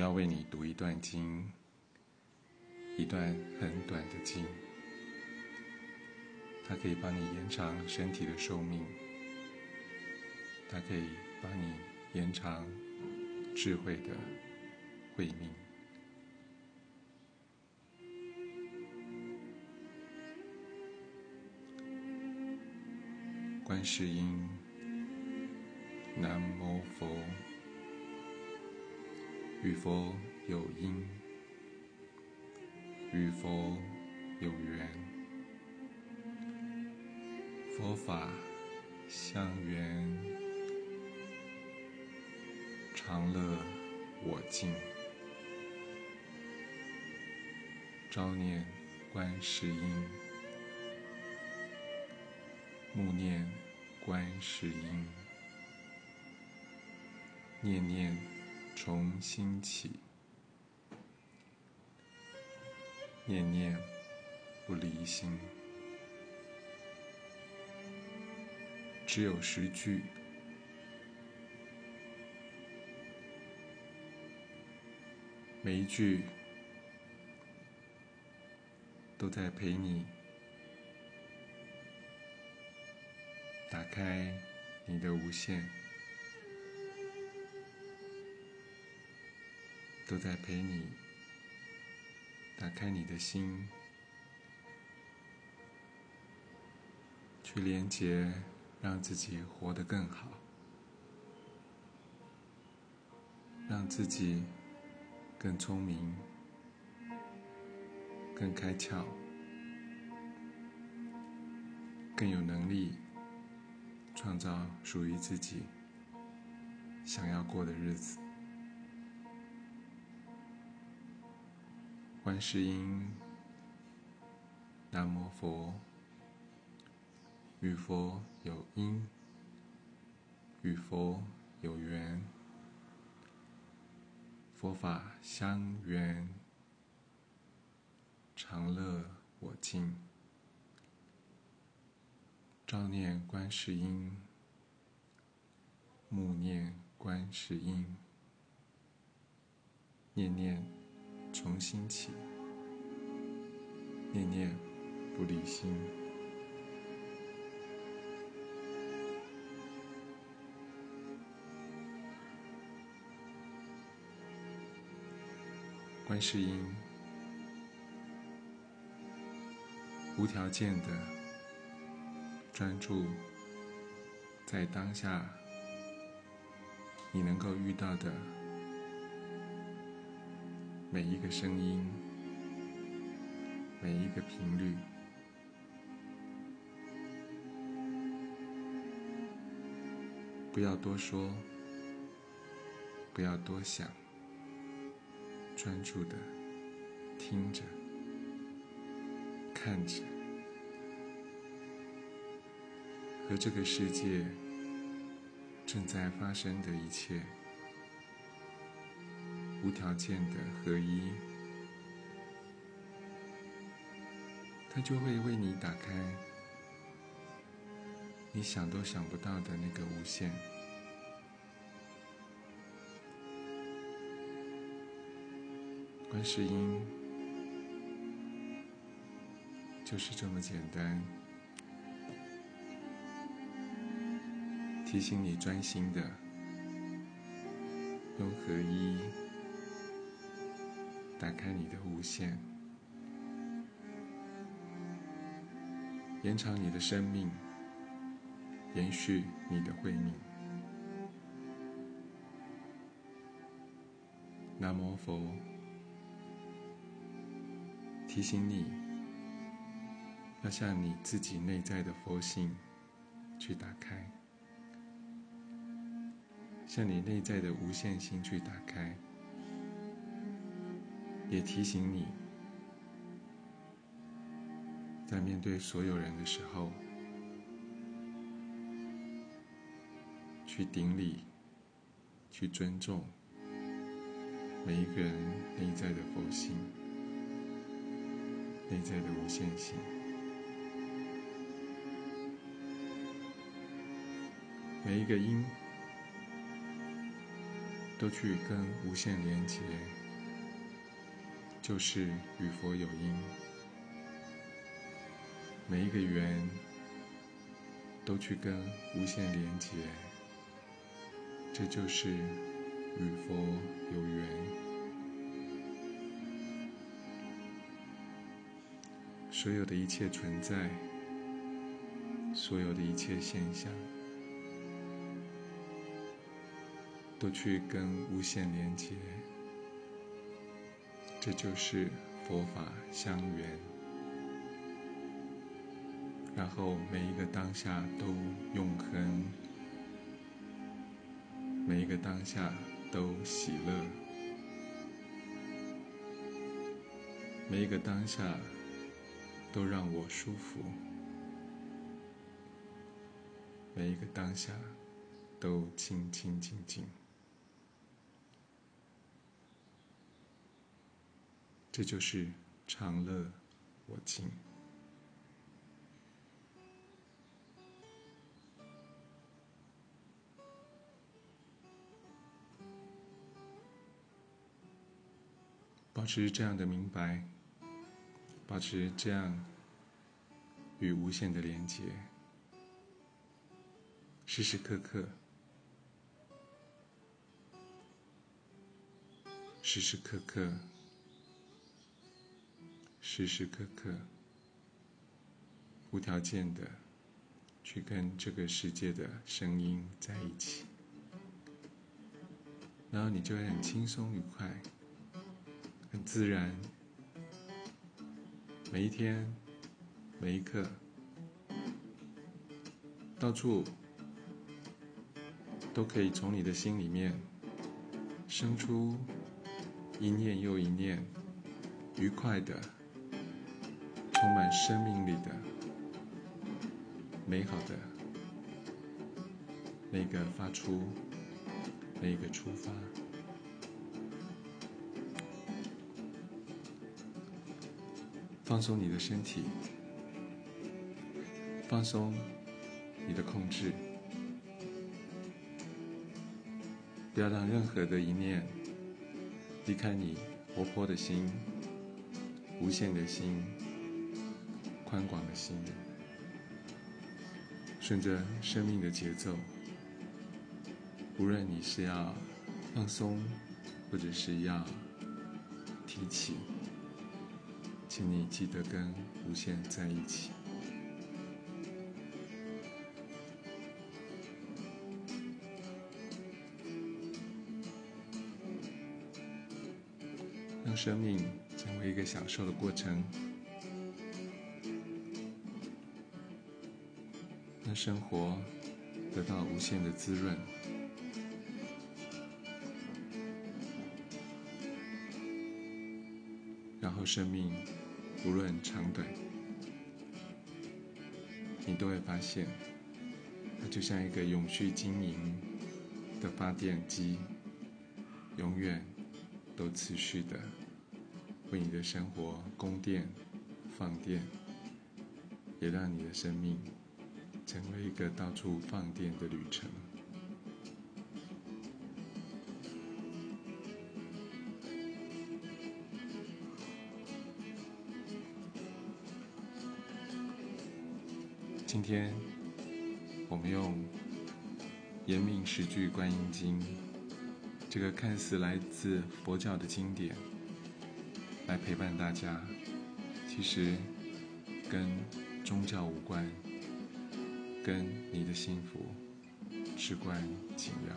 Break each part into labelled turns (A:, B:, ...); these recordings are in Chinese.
A: 我要为你读一段经，一段很短的经，它可以帮你延长身体的寿命，它可以帮你延长智慧的慧命。观世音，南无佛。与佛有因，与佛有缘，佛法相缘，常乐我净。朝念观世音，暮念观世音，念念。重新起，念念不离心，只有十句，每一句都在陪你打开你的无限。都在陪你打开你的心，去连接，让自己活得更好，让自己更聪明、更开窍、更有能力创造属于自己想要过的日子。观世音，南无佛，与佛有因，与佛有缘，佛法相缘，常乐我净。朝念观世音，暮念观世音，念念。重新起，念念不离心。观世音，无条件的专注在当下，你能够遇到的。每一个声音，每一个频率，不要多说，不要多想，专注的听着，看着，和这个世界正在发生的一切。无条件的合一，它就会为你打开你想都想不到的那个无限。观世音就是这么简单，提醒你专心的用合一。打开你的无限，延长你的生命，延续你的慧命。南无佛，提醒你要向你自己内在的佛性去打开，向你内在的无限心去打开。也提醒你，在面对所有人的时候，去顶礼，去尊重每一个人内在的佛性、内在的无限性。每一个音，都去跟无限连接，就是与佛有因。每一个缘都去跟无限连接，这就是与佛有缘。所有的一切存在，所有的一切现象。都去跟无限连接，这就是佛法相缘。然后每一个当下都永恒，每一个当下都喜乐，每一个当下都让我舒服，每一个当下都清清净净。这就是常乐我净，保持这样的明白，保持这样与无限的连接，时时刻刻，时时刻刻。时时刻刻，无条件的去跟这个世界的声音在一起，然后你就会很轻松愉快，很自然。每一天，每一刻，到处都可以从你的心里面生出一念又一念，愉快的。充满生命力的、美好的那个发出，那个出发，放松你的身体，放松你的控制，不要让任何的一念离开你活泼的心、无限的心。宽广的心，顺着生命的节奏。无论你是要放松，或者是要提起，请你记得跟无限在一起，让生命成为一个享受的过程。让生活得到无限的滋润，然后生命无论长短，你都会发现，它就像一个永续经营的发电机，永远都持续的为你的生活供电、放电，也让你的生命。成为一个到处放电的旅程，今天我们用《延命十句观音经》这个看似来自佛教的经典来陪伴大家，其实跟宗教无关。跟你的幸福至关紧要。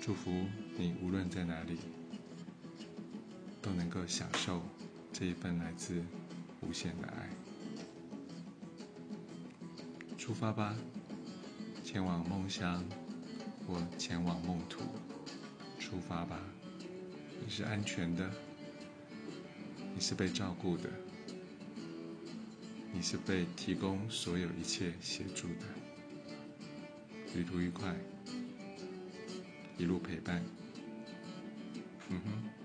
A: 祝福你无论在哪里，都能够享受这一份来自无限的爱。出发吧，前往梦乡或前往梦土。出发吧，你是安全的。你是被照顾的，你是被提供所有一切协助的。旅途愉快，一路陪伴。嗯哼。